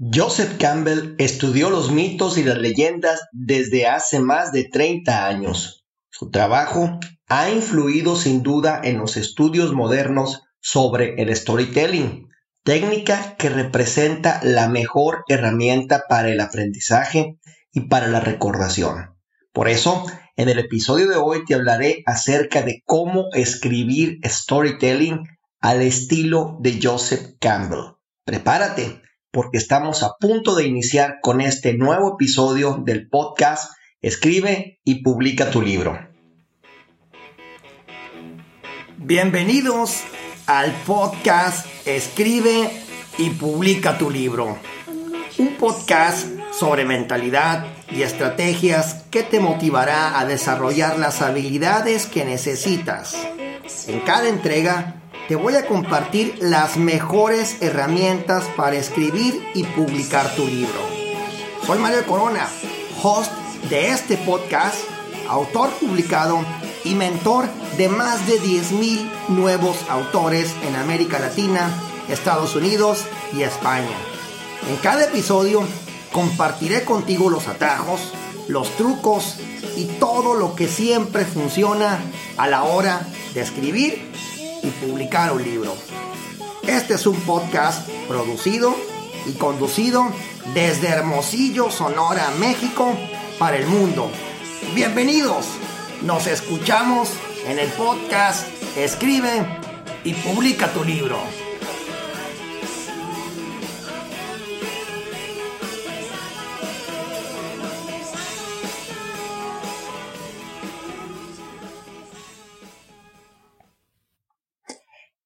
Joseph Campbell estudió los mitos y las leyendas desde hace más de 30 años. Su trabajo ha influido sin duda en los estudios modernos sobre el storytelling, técnica que representa la mejor herramienta para el aprendizaje y para la recordación. Por eso, en el episodio de hoy te hablaré acerca de cómo escribir storytelling al estilo de Joseph Campbell. Prepárate, porque estamos a punto de iniciar con este nuevo episodio del podcast Escribe y publica tu libro. Bienvenidos al podcast Escribe y publica tu libro. Un podcast sobre mentalidad y estrategias que te motivará a desarrollar las habilidades que necesitas. En cada entrega te voy a compartir las mejores herramientas para escribir y publicar tu libro. Soy Mario Corona, host de este podcast, autor publicado y mentor de más de 10.000 nuevos autores en América Latina, Estados Unidos y España. En cada episodio compartiré contigo los atajos, los trucos y todo lo que siempre funciona a la hora de escribir publicar un libro. Este es un podcast producido y conducido desde Hermosillo, Sonora, México, para el mundo. Bienvenidos, nos escuchamos en el podcast Escribe y publica tu libro.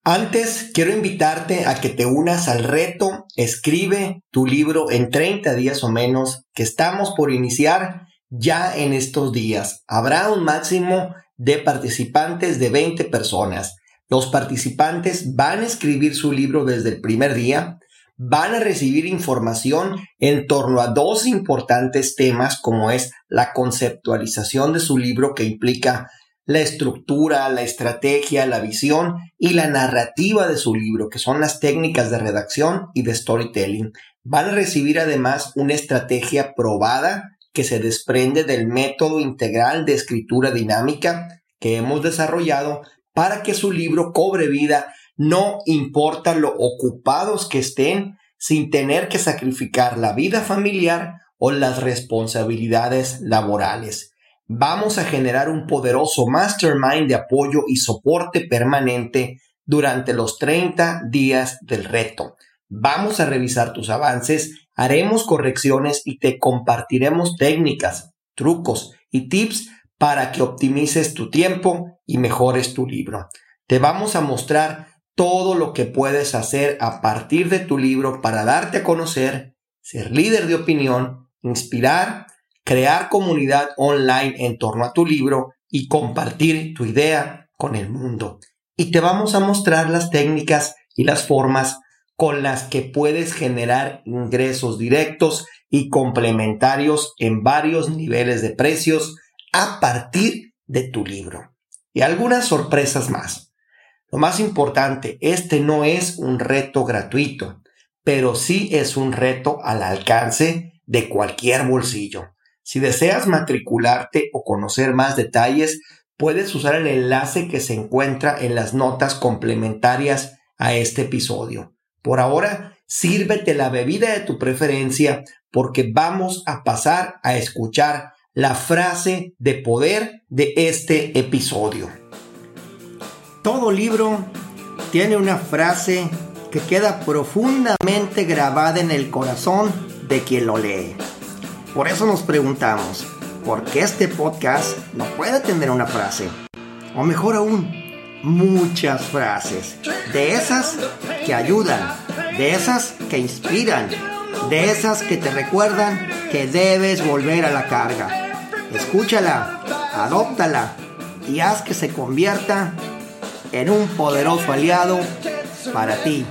Antes, quiero invitarte a que te unas al reto Escribe tu libro en 30 días o menos que estamos por iniciar ya en estos días. Habrá un máximo de participantes de 20 personas. Los participantes van a escribir su libro desde el primer día, van a recibir información en torno a dos importantes temas como es la conceptualización de su libro que implica la estructura, la estrategia, la visión y la narrativa de su libro, que son las técnicas de redacción y de storytelling. Van a recibir además una estrategia probada que se desprende del método integral de escritura dinámica que hemos desarrollado para que su libro cobre vida, no importa lo ocupados que estén, sin tener que sacrificar la vida familiar o las responsabilidades laborales vamos a generar un poderoso mastermind de apoyo y soporte permanente durante los 30 días del reto. Vamos a revisar tus avances, haremos correcciones y te compartiremos técnicas, trucos y tips para que optimices tu tiempo y mejores tu libro. Te vamos a mostrar todo lo que puedes hacer a partir de tu libro para darte a conocer, ser líder de opinión, inspirar crear comunidad online en torno a tu libro y compartir tu idea con el mundo. Y te vamos a mostrar las técnicas y las formas con las que puedes generar ingresos directos y complementarios en varios niveles de precios a partir de tu libro. Y algunas sorpresas más. Lo más importante, este no es un reto gratuito, pero sí es un reto al alcance de cualquier bolsillo. Si deseas matricularte o conocer más detalles, puedes usar el enlace que se encuentra en las notas complementarias a este episodio. Por ahora, sírvete la bebida de tu preferencia porque vamos a pasar a escuchar la frase de poder de este episodio. Todo libro tiene una frase que queda profundamente grabada en el corazón de quien lo lee. Por eso nos preguntamos, ¿por qué este podcast no puede tener una frase? O mejor aún, muchas frases. De esas que ayudan, de esas que inspiran, de esas que te recuerdan que debes volver a la carga. Escúchala, adóptala y haz que se convierta en un poderoso aliado para ti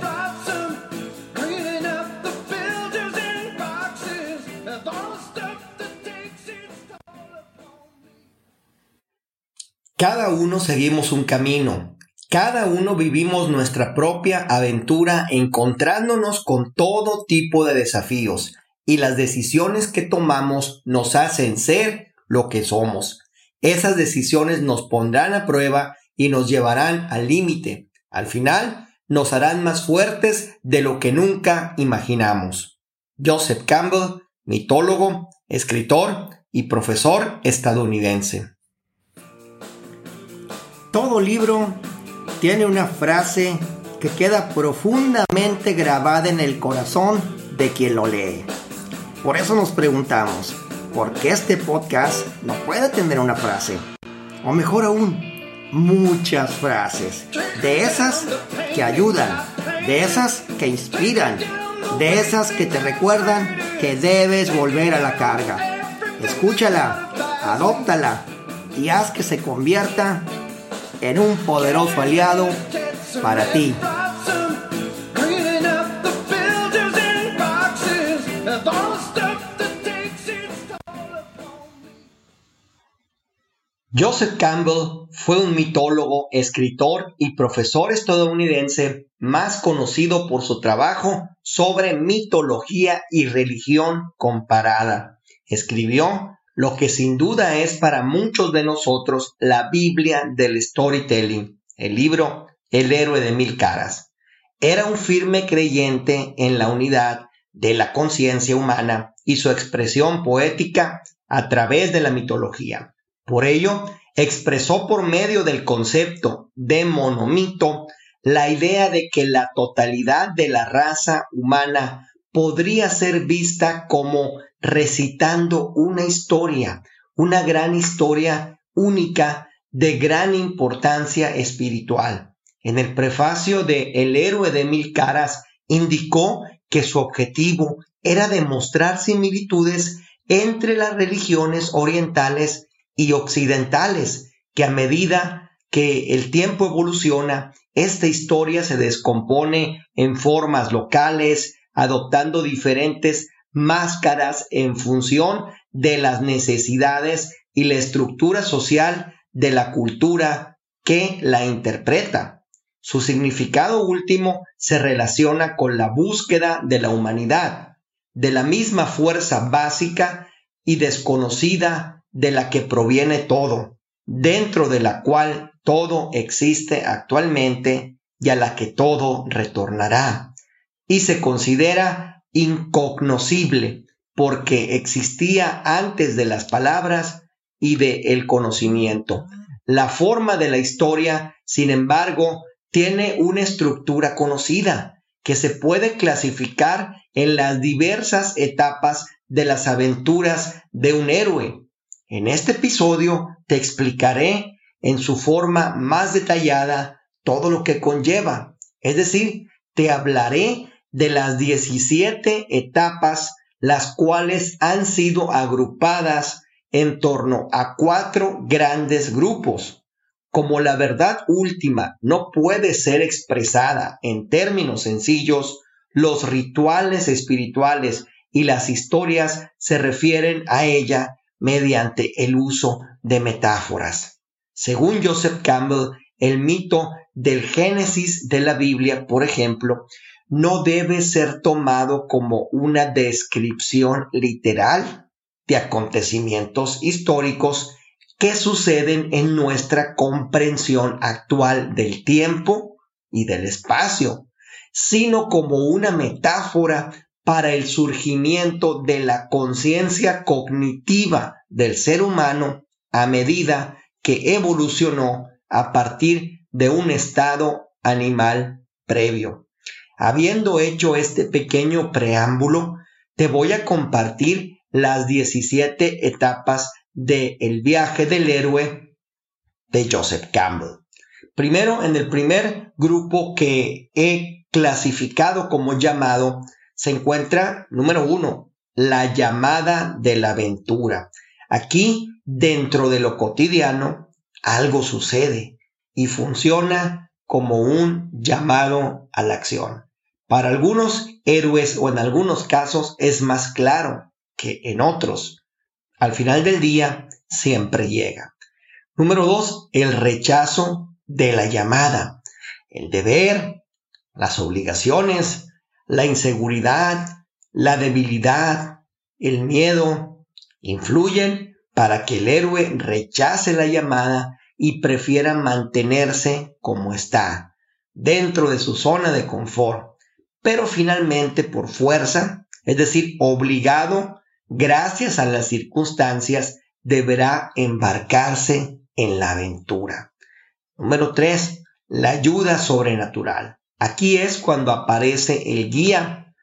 Cada uno seguimos un camino, Cada uno vivimos nuestra propia aventura encontrándonos con todo tipo de desafíos y las decisiones que tomamos nos hacen ser lo que somos. Esas decisiones nos pondrán a prueba y nos llevarán al límite. Al final, nos harán más fuertes de lo que nunca imaginamos. Joseph Campbell, mitólogo, escritor y profesor estadounidense. Todo libro tiene una frase que queda profundamente grabada en el corazón de quien lo lee. Por eso nos preguntamos, ¿por qué este podcast no puede tener una frase? O mejor aún, muchas frases. De esas que ayudan, de esas que inspiran, de esas que te recuerdan que debes volver a la carga. Escúchala, adóptala y haz que se convierta en un poderoso aliado para ti. Joseph Campbell fue un mitólogo, escritor y profesor estadounidense más conocido por su trabajo sobre mitología y religión comparada. Escribió lo que sin duda es para muchos de nosotros la Biblia del storytelling, el libro El héroe de mil caras. Era un firme creyente en la unidad de la conciencia humana y su expresión poética a través de la mitología. Por ello, expresó por medio del concepto de monomito la idea de que la totalidad de la raza humana podría ser vista como recitando una historia, una gran historia única de gran importancia espiritual. En el prefacio de El héroe de mil caras indicó que su objetivo era demostrar similitudes entre las religiones orientales y occidentales, que a medida que el tiempo evoluciona, esta historia se descompone en formas locales, adoptando diferentes máscaras en función de las necesidades y la estructura social de la cultura que la interpreta. Su significado último se relaciona con la búsqueda de la humanidad, de la misma fuerza básica y desconocida de la que proviene todo, dentro de la cual todo existe actualmente y a la que todo retornará, y se considera incognoscible, porque existía antes de las palabras y de el conocimiento. La forma de la historia, sin embargo, tiene una estructura conocida que se puede clasificar en las diversas etapas de las aventuras de un héroe. En este episodio te explicaré en su forma más detallada todo lo que conlleva, es decir, te hablaré de las 17 etapas, las cuales han sido agrupadas en torno a cuatro grandes grupos. Como la verdad última no puede ser expresada en términos sencillos, los rituales espirituales y las historias se refieren a ella mediante el uso de metáforas. Según Joseph Campbell, el mito del Génesis de la Biblia, por ejemplo, no debe ser tomado como una descripción literal de acontecimientos históricos que suceden en nuestra comprensión actual del tiempo y del espacio, sino como una metáfora para el surgimiento de la conciencia cognitiva del ser humano a medida que evolucionó a partir de un estado animal previo. Habiendo hecho este pequeño preámbulo, te voy a compartir las 17 etapas del el viaje del héroe de Joseph Campbell. Primero, en el primer grupo que he clasificado como llamado, se encuentra, número uno, la llamada de la aventura. Aquí, dentro de lo cotidiano, algo sucede y funciona como un llamado a la acción. Para algunos héroes o en algunos casos es más claro que en otros. Al final del día siempre llega. Número dos, el rechazo de la llamada. el deber, las obligaciones, la inseguridad, la debilidad, el miedo, influyen para que el héroe rechace la llamada y prefiera mantenerse como está, dentro de su zona de confort, pero finalmente por fuerza, es decir, obligado, gracias a las circunstancias, deberá embarcarse en la aventura. Número 3. La ayuda sobrenatural. Aquí es cuando aparece el guía,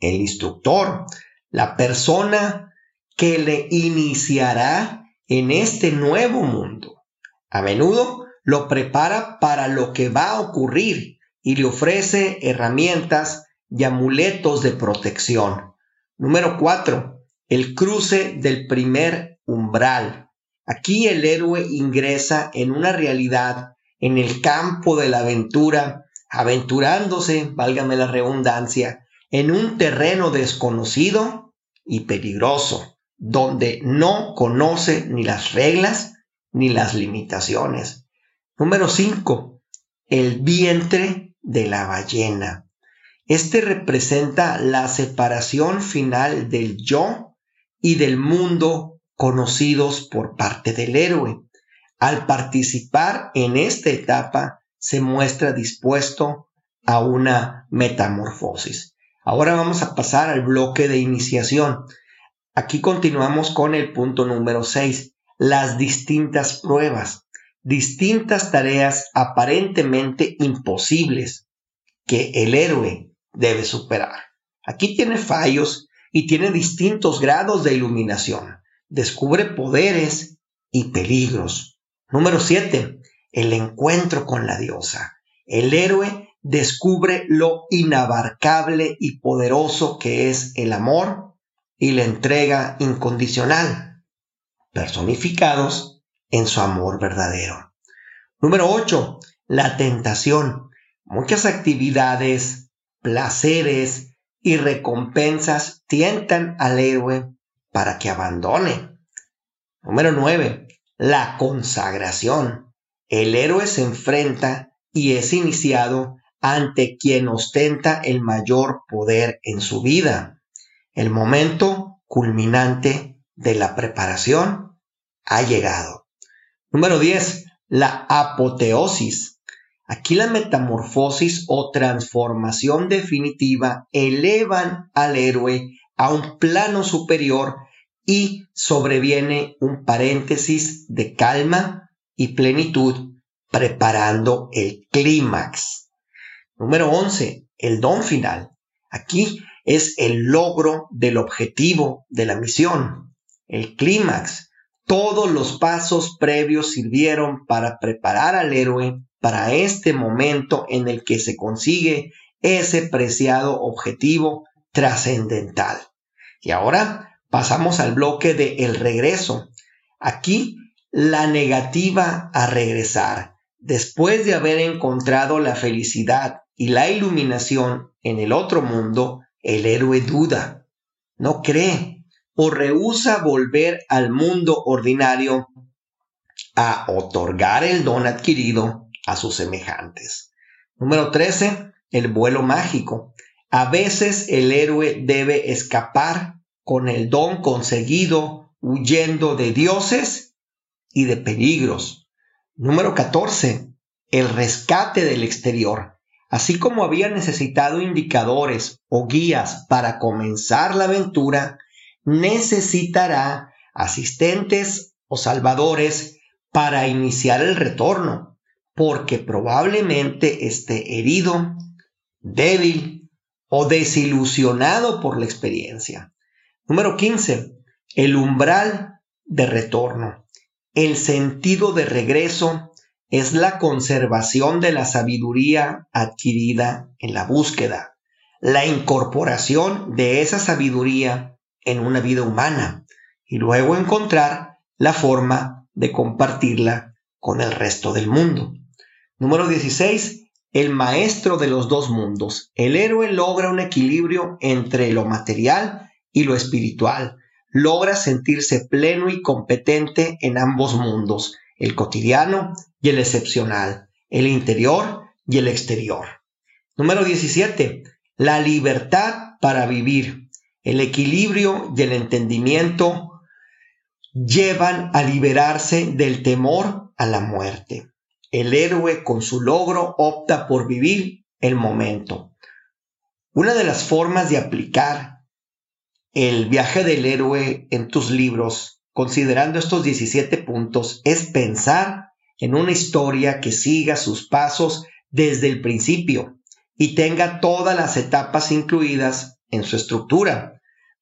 el instructor, la persona que le iniciará en este nuevo mundo. A menudo lo prepara para lo que va a ocurrir y le ofrece herramientas y amuletos de protección. Número 4. El cruce del primer umbral. Aquí el héroe ingresa en una realidad, en el campo de la aventura, aventurándose, válgame la redundancia, en un terreno desconocido y peligroso, donde no conoce ni las reglas ni las limitaciones. Número 5. El vientre de la ballena. Este representa la separación final del yo y del mundo conocidos por parte del héroe. Al participar en esta etapa, se muestra dispuesto a una metamorfosis. Ahora vamos a pasar al bloque de iniciación. Aquí continuamos con el punto número 6, las distintas pruebas, distintas tareas aparentemente imposibles que el héroe debe superar. Aquí tiene fallos y tiene distintos grados de iluminación descubre poderes y peligros. Número 7. El encuentro con la diosa. El héroe descubre lo inabarcable y poderoso que es el amor y la entrega incondicional, personificados en su amor verdadero. Número 8. La tentación. Muchas actividades, placeres y recompensas tientan al héroe para que abandone. Número 9. La consagración. El héroe se enfrenta y es iniciado ante quien ostenta el mayor poder en su vida. El momento culminante de la preparación ha llegado. Número 10. La apoteosis. Aquí la metamorfosis o transformación definitiva elevan al héroe a un plano superior y sobreviene un paréntesis de calma y plenitud preparando el clímax. Número 11. El don final. Aquí es el logro del objetivo de la misión. El clímax. Todos los pasos previos sirvieron para preparar al héroe para este momento en el que se consigue ese preciado objetivo trascendental. Y ahora pasamos al bloque de el regreso. Aquí la negativa a regresar. Después de haber encontrado la felicidad y la iluminación en el otro mundo, el héroe duda, no cree o rehúsa volver al mundo ordinario a otorgar el don adquirido a sus semejantes. Número 13. El vuelo mágico. A veces el héroe debe escapar con el don conseguido huyendo de dioses y de peligros. Número 14. El rescate del exterior. Así como había necesitado indicadores o guías para comenzar la aventura, necesitará asistentes o salvadores para iniciar el retorno, porque probablemente esté herido, débil o desilusionado por la experiencia. Número 15. El umbral de retorno. El sentido de regreso es la conservación de la sabiduría adquirida en la búsqueda, la incorporación de esa sabiduría en una vida humana y luego encontrar la forma de compartirla con el resto del mundo. Número 16 el maestro de los dos mundos. El héroe logra un equilibrio entre lo material y lo espiritual. Logra sentirse pleno y competente en ambos mundos, el cotidiano y el excepcional, el interior y el exterior. Número 17. La libertad para vivir. El equilibrio y el entendimiento llevan a liberarse del temor a la muerte. El héroe con su logro opta por vivir el momento. Una de las formas de aplicar el viaje del héroe en tus libros, considerando estos 17 puntos, es pensar en una historia que siga sus pasos desde el principio y tenga todas las etapas incluidas en su estructura.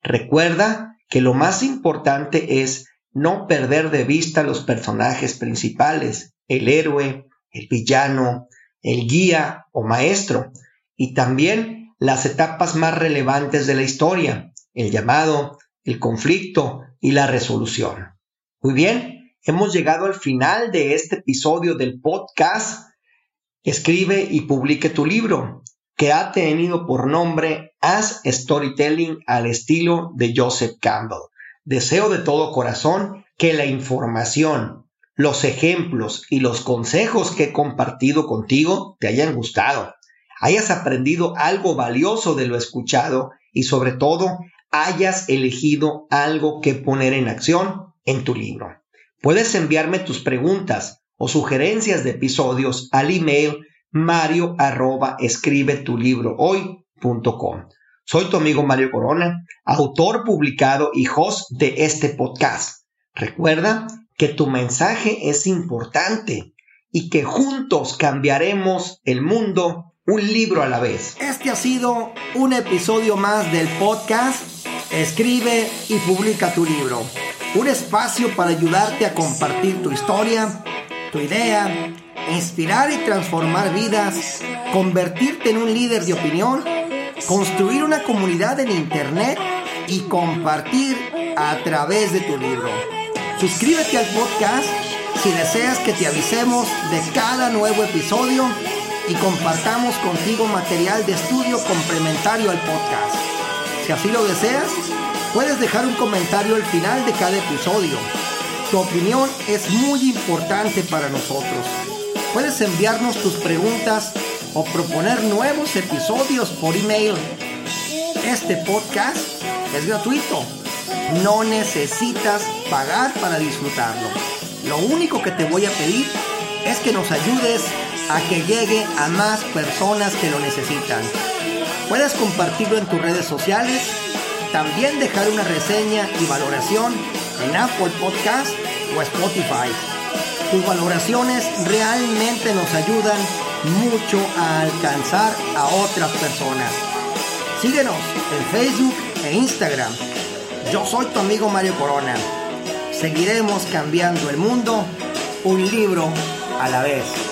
Recuerda que lo más importante es no perder de vista los personajes principales, el héroe, el villano, el guía o maestro, y también las etapas más relevantes de la historia, el llamado, el conflicto y la resolución. Muy bien, hemos llegado al final de este episodio del podcast Escribe y publique tu libro, que ha tenido por nombre As Storytelling al estilo de Joseph Campbell. Deseo de todo corazón que la información, los ejemplos y los consejos que he compartido contigo te hayan gustado, hayas aprendido algo valioso de lo escuchado y sobre todo hayas elegido algo que poner en acción en tu libro. Puedes enviarme tus preguntas o sugerencias de episodios al email mario arroba escribe tu libro Soy tu amigo Mario Corona, autor publicado y host de este podcast. Recuerda que tu mensaje es importante y que juntos cambiaremos el mundo un libro a la vez. Este ha sido un episodio más del podcast Escribe y publica tu libro. Un espacio para ayudarte a compartir tu historia tu idea, inspirar y transformar vidas, convertirte en un líder de opinión, construir una comunidad en Internet y compartir a través de tu libro. Suscríbete al podcast si deseas que te avisemos de cada nuevo episodio y compartamos contigo material de estudio complementario al podcast. Si así lo deseas, puedes dejar un comentario al final de cada episodio tu opinión es muy importante para nosotros. Puedes enviarnos tus preguntas o proponer nuevos episodios por email. Este podcast es gratuito. No necesitas pagar para disfrutarlo. Lo único que te voy a pedir es que nos ayudes a que llegue a más personas que lo necesitan. Puedes compartirlo en tus redes sociales, también dejar una reseña y valoración en Apple Podcast o Spotify. Tus valoraciones realmente nos ayudan mucho a alcanzar a otras personas. Síguenos en Facebook e Instagram. Yo soy tu amigo Mario Corona. Seguiremos cambiando el mundo un libro a la vez.